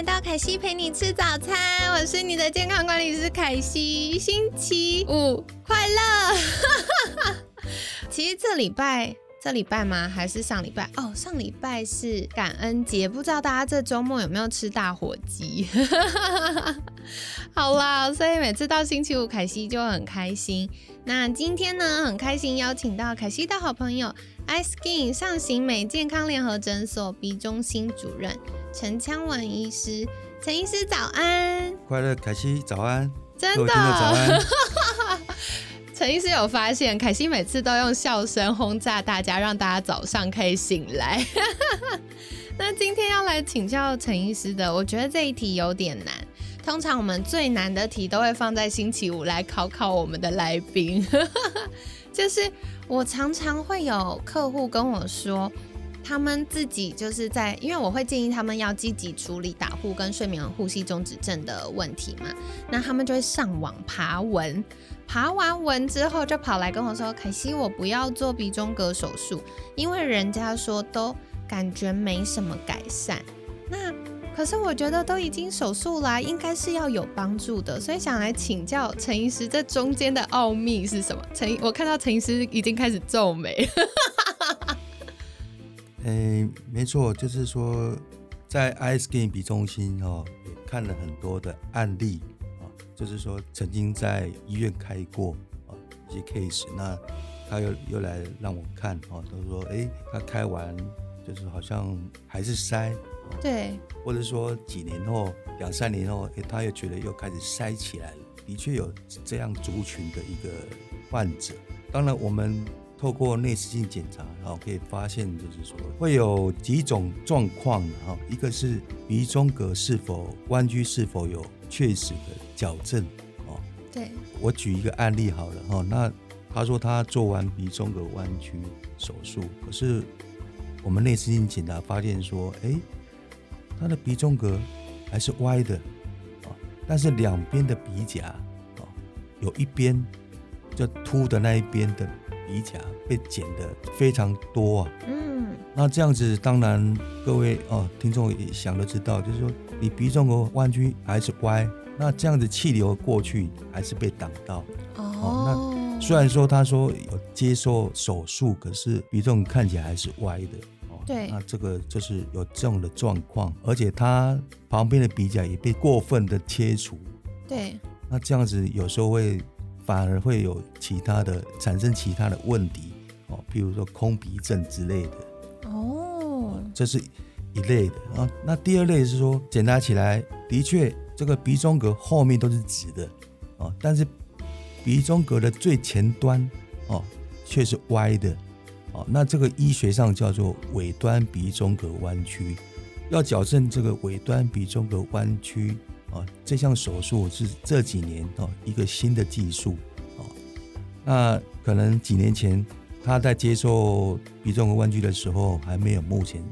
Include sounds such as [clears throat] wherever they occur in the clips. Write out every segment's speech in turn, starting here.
来到凯西陪你吃早餐，我是你的健康管理师凯西，星期五快乐！[laughs] 其实这礼拜。这礼拜吗？还是上礼拜？哦，上礼拜是感恩节，不知道大家这周末有没有吃大火鸡？[laughs] 好啦，所以每次到星期五，凯西就很开心。那今天呢，很开心邀请到凯西的好朋友，iSkin 上行美健康联合诊所鼻中心主任陈昌文医师。陈医师早安，快乐凯西早安，真的早安。[laughs] 陈医师有发现，凯西每次都用笑声轰炸大家，让大家早上可以醒来。[laughs] 那今天要来请教陈医师的，我觉得这一题有点难。通常我们最难的题都会放在星期五来考考我们的来宾。[laughs] 就是我常常会有客户跟我说，他们自己就是在，因为我会建议他们要积极处理打呼跟睡眠呼吸中止症的问题嘛，那他们就会上网爬文。爬完文之后，就跑来跟我说：“凯西，我不要做鼻中隔手术，因为人家说都感觉没什么改善。那可是我觉得都已经手术啦，应该是要有帮助的，所以想来请教陈医师，这中间的奥秘是什么？陈，我看到陈医师已经开始皱眉。哎，没错，就是说在比中心哦，也看了很多的案例。”就是说，曾经在医院开过啊一些 case，那他又又来让我看哦，都说哎，他开完就是好像还是塞，对，或者说几年后、两三年后，哎，他又觉得又开始塞起来了。的确有这样族群的一个患者。当然，我们透过内视镜检查，然后可以发现，就是说会有几种状况哈，一个是鼻中隔是否弯曲，是否有确实的。矫正哦，对我举一个案例好了哈。那他说他做完鼻中隔弯曲手术，可是我们内视镜检查发现说，哎，他的鼻中隔还是歪的啊，但是两边的鼻甲啊，有一边就凸的那一边的鼻甲被剪的非常多啊。嗯，那这样子当然各位哦听众也想都知道，就是说你鼻中隔弯曲还是歪。那这样子气流过去还是被挡到哦。那虽然说他说有接受手术，可是鼻中看起来还是歪的哦。对，那这个就是有这样的状况，而且他旁边的鼻甲也被过分的切除。对，那这样子有时候会反而会有其他的产生其他的问题哦，譬如说空鼻症之类的。哦，这是一类的啊。那第二类是说检查起来的确。这个鼻中隔后面都是直的，哦，但是鼻中隔的最前端，哦，却是歪的，哦，那这个医学上叫做尾端鼻中隔弯曲，要矫正这个尾端鼻中隔弯曲，哦，这项手术是这几年哦一个新的技术，哦，那可能几年前他在接受鼻中隔弯曲的时候还没有目前。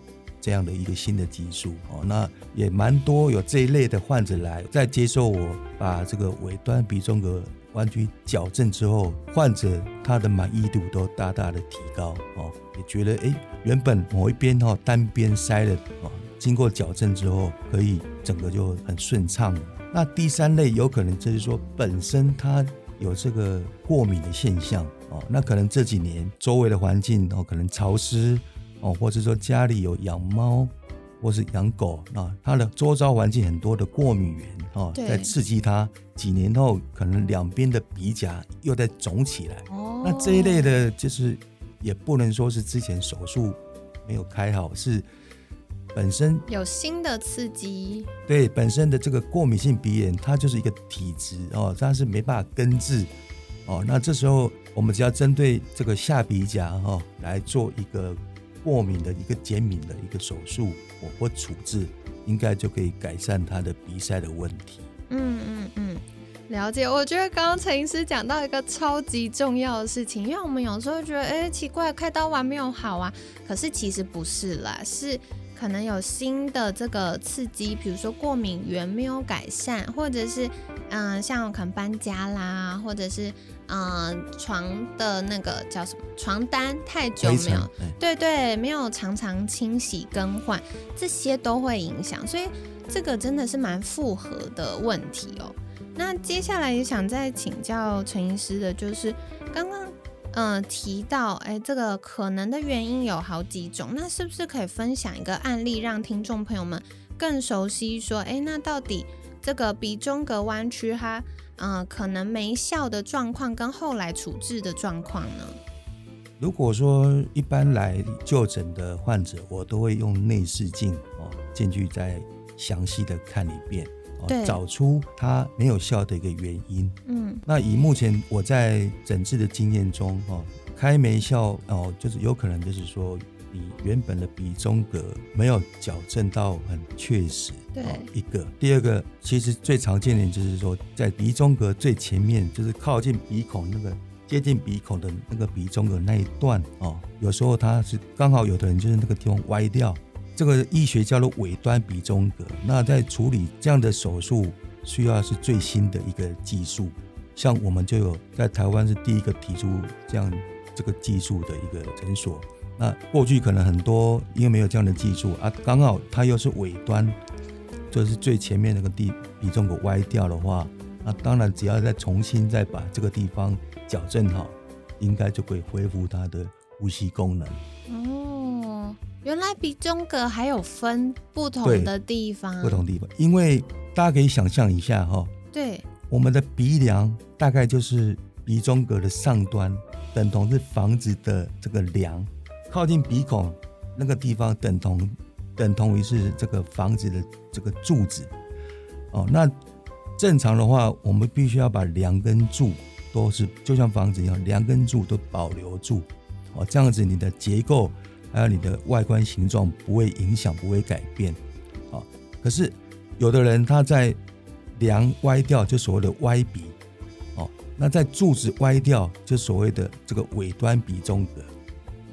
这样的一个新的技术哦，那也蛮多有这一类的患者来，在接受我把这个尾端鼻中隔弯曲矫正之后，患者他的满意度都大大的提高哦，也觉得哎，原本某一边哈单边塞的哦，经过矫正之后，可以整个就很顺畅了。那第三类有可能就是说本身它有这个过敏的现象哦，那可能这几年周围的环境哦可能潮湿。哦，或者说家里有养猫，或是养狗，那它的周遭环境很多的过敏源，哦，在刺激它，几年后可能两边的鼻甲又在肿起来。哦，那这一类的，就是也不能说是之前手术没有开好，是本身有新的刺激。对，本身的这个过敏性鼻炎，它就是一个体质哦，它是没办法根治。哦，那这时候我们只要针对这个下鼻甲哈来做一个。过敏的一个减敏的一个手术或或处置，应该就可以改善它的鼻塞的问题。嗯嗯嗯，了解。我觉得刚刚陈医师讲到一个超级重要的事情，因为我们有时候觉得，哎，奇怪，开刀完没有好啊，可是其实不是啦，是。可能有新的这个刺激，比如说过敏源没有改善，或者是嗯，像可能搬家啦，或者是嗯，床的那个叫什么床单太久没有，对对，没有常常清洗更换，这些都会影响，所以这个真的是蛮复合的问题哦。那接下来也想再请教陈医师的，就是刚刚。嗯，提到哎，这个可能的原因有好几种，那是不是可以分享一个案例，让听众朋友们更熟悉？说，哎，那到底这个鼻中隔弯曲它，嗯，可能没效的状况跟后来处置的状况呢？如果说一般来就诊的患者，我都会用内视镜哦进去再详细的看一遍。找出它没有效的一个原因。嗯，那以目前我在诊治的经验中，哦，开没效哦，就是有可能就是说你原本的鼻中隔没有矫正到很确实。对，一个，第二个，其实最常见的就是说，在鼻中隔最前面，就是靠近鼻孔那个接近鼻孔的那个鼻中隔那一段哦，有时候它是刚好有的人就是那个地方歪掉。这个医学叫做尾端鼻中隔，那在处理这样的手术，需要是最新的一个技术。像我们就有在台湾是第一个提出这样这个技术的一个诊所。那过去可能很多因为没有这样的技术啊，刚好它又是尾端，就是最前面那个地鼻中隔歪掉的话，那当然只要再重新再把这个地方矫正好，应该就会恢复它的呼吸功能。原来鼻中隔还有分不同的地方，不同地方，因为大家可以想象一下哈，对，我们的鼻梁大概就是鼻中隔的上端，等同是房子的这个梁，靠近鼻孔那个地方等同等同于是这个房子的这个柱子，哦，那正常的话，我们必须要把梁跟柱都是就像房子一样，梁跟柱都保留住，哦，这样子你的结构。还有你的外观形状不会影响，不会改变，啊，可是有的人他在梁歪掉，就所谓的歪鼻，哦，那在柱子歪掉，就所谓的这个尾端鼻中隔。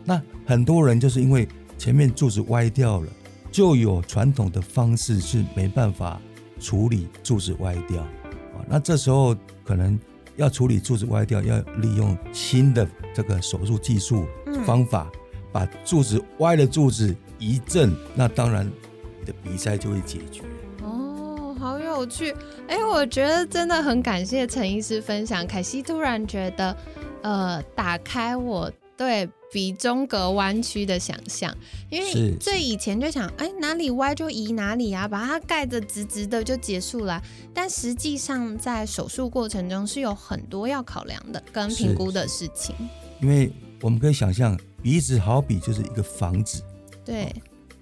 那很多人就是因为前面柱子歪掉了，就有传统的方式是没办法处理柱子歪掉，啊，那这时候可能要处理柱子歪掉，要利用新的这个手术技术方法。把柱子歪的柱子一正，那当然你的鼻塞就会解决。哦，好有趣！哎，我觉得真的很感谢陈医师分享。凯西突然觉得，呃，打开我对鼻中隔弯曲的想象，因为最以前就想，哎，哪里歪就移哪里啊，把它盖得直直的就结束了。但实际上在手术过程中是有很多要考量的跟评估的事情。因为我们可以想象。鼻子好比就是一个房子，对。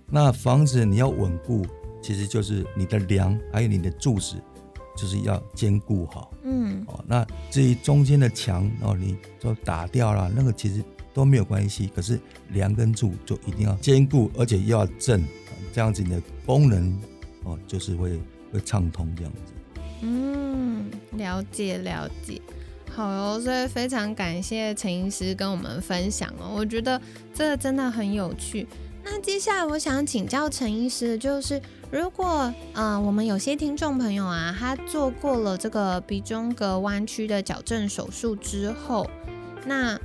那房子你要稳固，其实就是你的梁还有你的柱子，就是要坚固好。嗯。哦，那至于中间的墙哦，你都打掉了，那个其实都没有关系。可是梁跟柱就一定要坚固，而且又要正，这样子你的功能哦，就是会会畅通这样子。嗯，了解了解。好哦，所以非常感谢陈医师跟我们分享哦，我觉得这个真的很有趣。那接下来我想请教陈医师，就是如果嗯，我们有些听众朋友啊，他做过了这个鼻中隔弯曲的矫正手术之后，那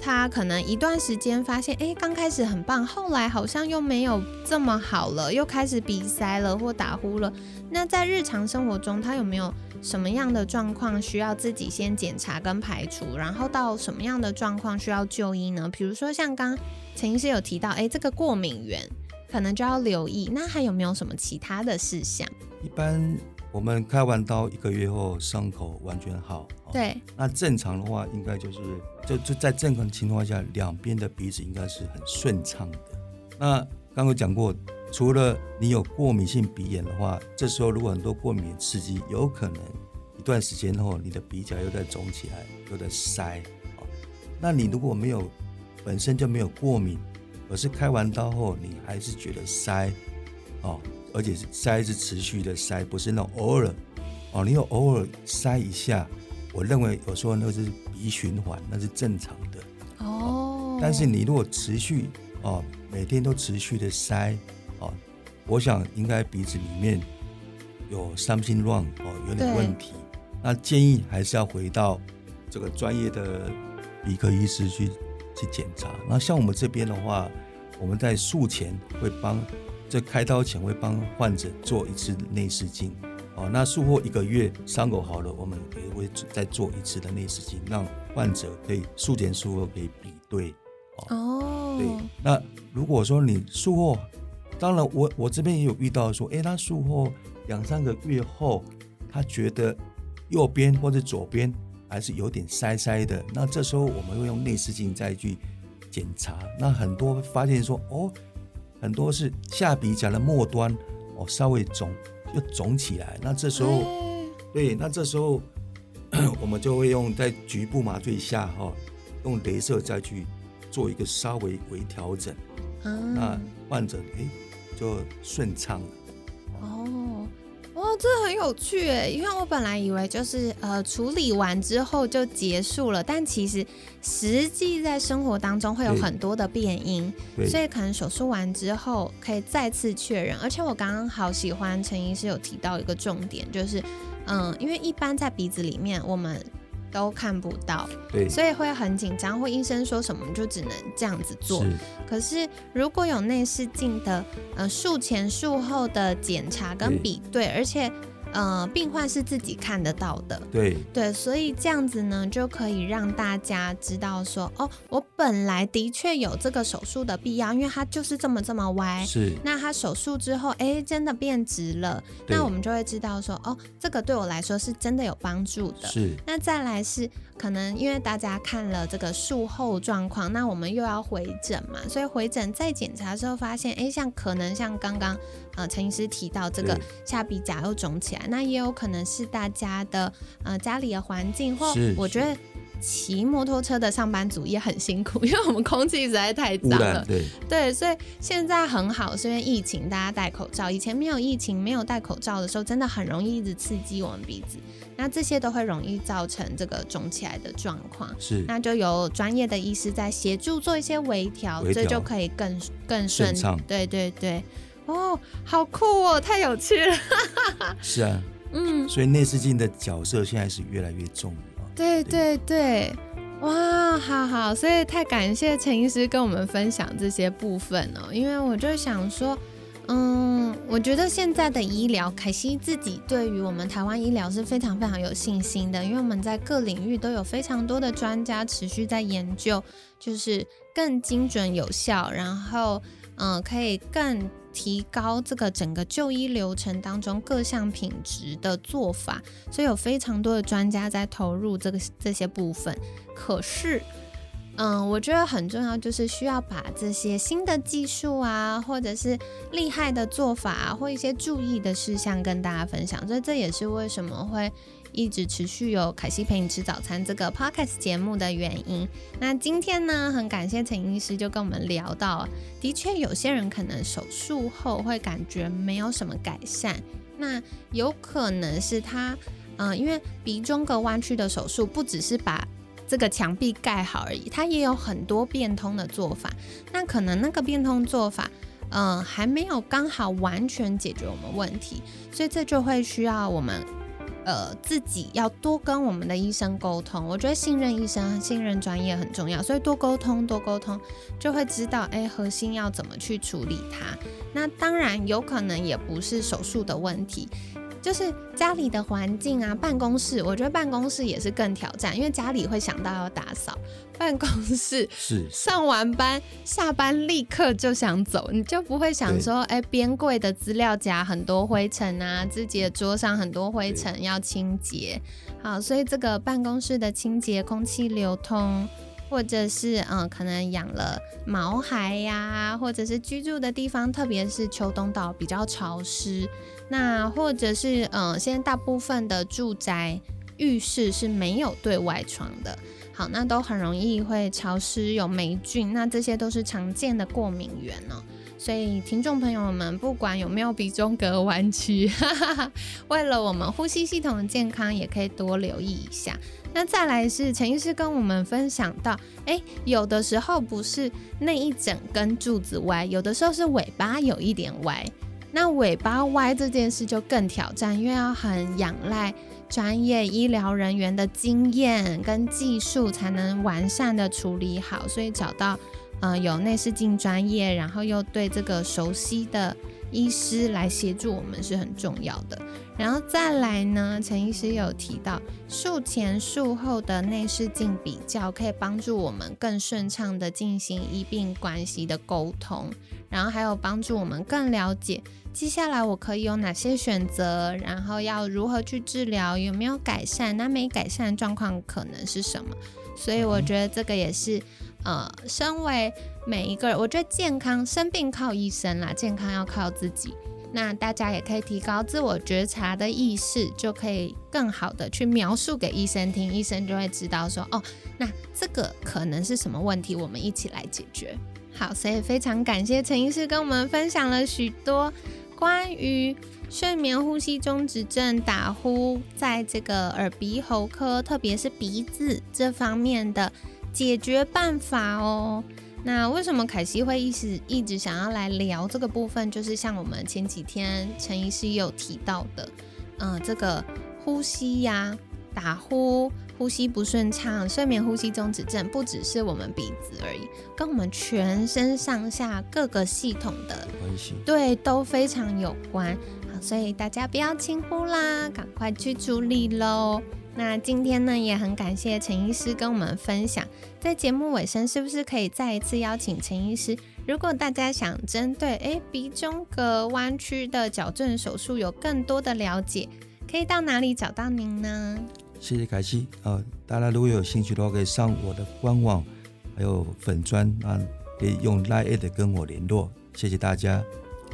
他可能一段时间发现，哎，刚开始很棒，后来好像又没有这么好了，又开始鼻塞了或打呼了。那在日常生活中，他有没有？什么样的状况需要自己先检查跟排除，然后到什么样的状况需要就医呢？比如说像刚陈医师有提到，哎，这个过敏源可能就要留意。那还有没有什么其他的事项？一般我们开完刀一个月后伤口完全好，对。那正常的话，应该就是就就在正常情况下，两边的鼻子应该是很顺畅的。那刚刚讲过。除了你有过敏性鼻炎的话，这时候如果很多过敏刺激，有可能一段时间后，你的鼻甲又在肿起来，又在塞。那你如果没有本身就没有过敏，而是开完刀后你还是觉得塞，哦，而且是塞是持续的塞，不是那种偶尔哦，你有偶尔塞一下，我认为有时候那是鼻循环，那是正常的哦。但是你如果持续哦，每天都持续的塞哦，我想应该鼻子里面有 something wrong 哦，有点问题。那建议还是要回到这个专业的鼻科医师去去检查。那像我们这边的话，我们在术前会帮，在开刀前会帮患者做一次内视镜。哦，那术后一个月伤口好了，我们也会再做一次的内视镜，让患者可以术前术后可以比对。哦，对。那如果说你术后，当然我我这边也有遇到说，哎，他术后两三个月后，他觉得右边或者左边还是有点塞塞的，那这时候我们会用内视镜再去检查。那很多发现说，哦，很多是下鼻甲的末端哦稍微肿。又肿起来，那这时候，对，那这时候 [clears throat] 我们就会用在局部麻醉下哈，用镭射再去做一个稍微微调整，那患者哎就顺畅了。哦。哦，这很有趣诶，因为我本来以为就是呃处理完之后就结束了，但其实实际在生活当中会有很多的变音，所以可能手术完之后可以再次确认。而且我刚刚好喜欢陈医师有提到一个重点，就是嗯，因为一般在鼻子里面我们。都看不到，对，所以会很紧张，或医生说什么就只能这样子做。可是如果有内视镜的，呃，术前术后的检查跟比对，而且。呃，病患是自己看得到的，对对，所以这样子呢，就可以让大家知道说，哦，我本来的确有这个手术的必要，因为它就是这么这么歪，是。那他手术之后，哎，真的变直了，那我们就会知道说，哦，这个对我来说是真的有帮助的。是。那再来是可能因为大家看了这个术后状况，那我们又要回诊嘛，所以回诊再检查之后发现，哎，像可能像刚刚。呃，陈医师提到这个下鼻甲又肿起来，那也有可能是大家的呃家里的环境，或我觉得骑摩托车的上班族也很辛苦，因为我们空气实在太脏了。对对，所以现在很好，是因为疫情大家戴口罩。以前没有疫情、没有戴口罩的时候，真的很容易一直刺激我们鼻子，那这些都会容易造成这个肿起来的状况。是，那就由专业的医师在协助做一些微调，这就可以更更顺畅。对对对。哦，好酷哦，太有趣了。是啊，嗯，所以内视镜的角色现在是越来越重要。对对对，哇，好好，所以太感谢陈医师跟我们分享这些部分哦。因为我就想说，嗯，我觉得现在的医疗，凯西自己对于我们台湾医疗是非常非常有信心的，因为我们在各领域都有非常多的专家持续在研究，就是更精准有效，然后嗯，可以更。提高这个整个就医流程当中各项品质的做法，所以有非常多的专家在投入这个这些部分。可是，嗯，我觉得很重要就是需要把这些新的技术啊，或者是厉害的做法或一些注意的事项跟大家分享。所以这也是为什么会。一直持续有凯西陪你吃早餐这个 podcast 节目的原因。那今天呢，很感谢陈医师就跟我们聊到，的确有些人可能手术后会感觉没有什么改善，那有可能是他，嗯，因为鼻中隔弯曲的手术不只是把这个墙壁盖好而已，它也有很多变通的做法。那可能那个变通做法，嗯，还没有刚好完全解决我们问题，所以这就会需要我们。呃，自己要多跟我们的医生沟通，我觉得信任医生、信任专业很重要，所以多沟通、多沟通，就会知道哎，核心要怎么去处理它。那当然有可能也不是手术的问题。就是家里的环境啊，办公室，我觉得办公室也是更挑战，因为家里会想到要打扫，[laughs] 办公室是上完班下班立刻就想走，你就不会想说，哎，边柜的资料夹很多灰尘啊，自己的桌上很多灰尘要清洁。好，所以这个办公室的清洁、空气流通。或者是嗯，可能养了毛孩呀，或者是居住的地方，特别是秋冬到比较潮湿，那或者是嗯，现在大部分的住宅浴室是没有对外窗的，好，那都很容易会潮湿有霉菌，那这些都是常见的过敏源呢。所以听众朋友们，不管有没有鼻中隔弯曲，[laughs] 为了我们呼吸系统的健康，也可以多留意一下。那再来是陈医师跟我们分享到，哎，有的时候不是那一整根柱子歪，有的时候是尾巴有一点歪。那尾巴歪这件事就更挑战，因为要很仰赖专业医疗人员的经验跟技术，才能完善的处理好。所以找到呃有内视镜专业，然后又对这个熟悉的医师来协助我们是很重要的。然后再来呢，陈医师有提到术前术后的内视镜比较，可以帮助我们更顺畅的进行医病关系的沟通，然后还有帮助我们更了解。接下来我可以有哪些选择？然后要如何去治疗？有没有改善？那没改善状况可能是什么？所以我觉得这个也是，呃，身为每一个人，我觉得健康生病靠医生啦，健康要靠自己。那大家也可以提高自我觉察的意识，就可以更好的去描述给医生听，医生就会知道说，哦，那这个可能是什么问题，我们一起来解决。好，所以非常感谢陈医师跟我们分享了许多。关于睡眠呼吸中止症打呼，在这个耳鼻喉科，特别是鼻子这方面的解决办法哦。那为什么凯西会一直一直想要来聊这个部分？就是像我们前几天陈医师有提到的，嗯，这个呼吸呀，打呼。呼吸不顺畅，睡眠呼吸中止症不只是我们鼻子而已，跟我们全身上下各个系统的关系，对都非常有关。好，所以大家不要轻忽啦，赶快去处理喽。那今天呢，也很感谢陈医师跟我们分享。在节目尾声，是不是可以再一次邀请陈医师？如果大家想针对诶鼻中隔弯曲的矫正手术有更多的了解，可以到哪里找到您呢？谢谢凯西啊！大家如果有兴趣的话，可以上我的官网，还有粉砖啊，可以用 Line 跟我联络。谢谢大家。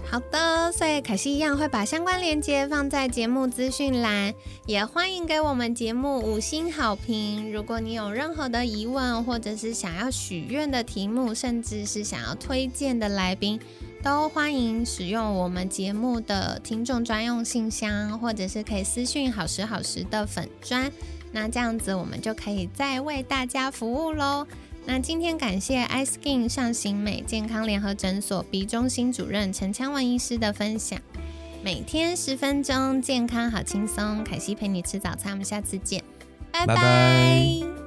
好的，所以凯西一样会把相关链接放在节目资讯栏，也欢迎给我们节目五星好评。如果你有任何的疑问，或者是想要许愿的题目，甚至是想要推荐的来宾。都欢迎使用我们节目的听众专用信箱，或者是可以私讯好时好时的粉砖，那这样子我们就可以再为大家服务喽。那今天感谢 iSkin 上行美健康联合诊所鼻中心主任陈昌文医师的分享，每天十分钟，健康好轻松，凯西陪你吃早餐，我们下次见，拜拜。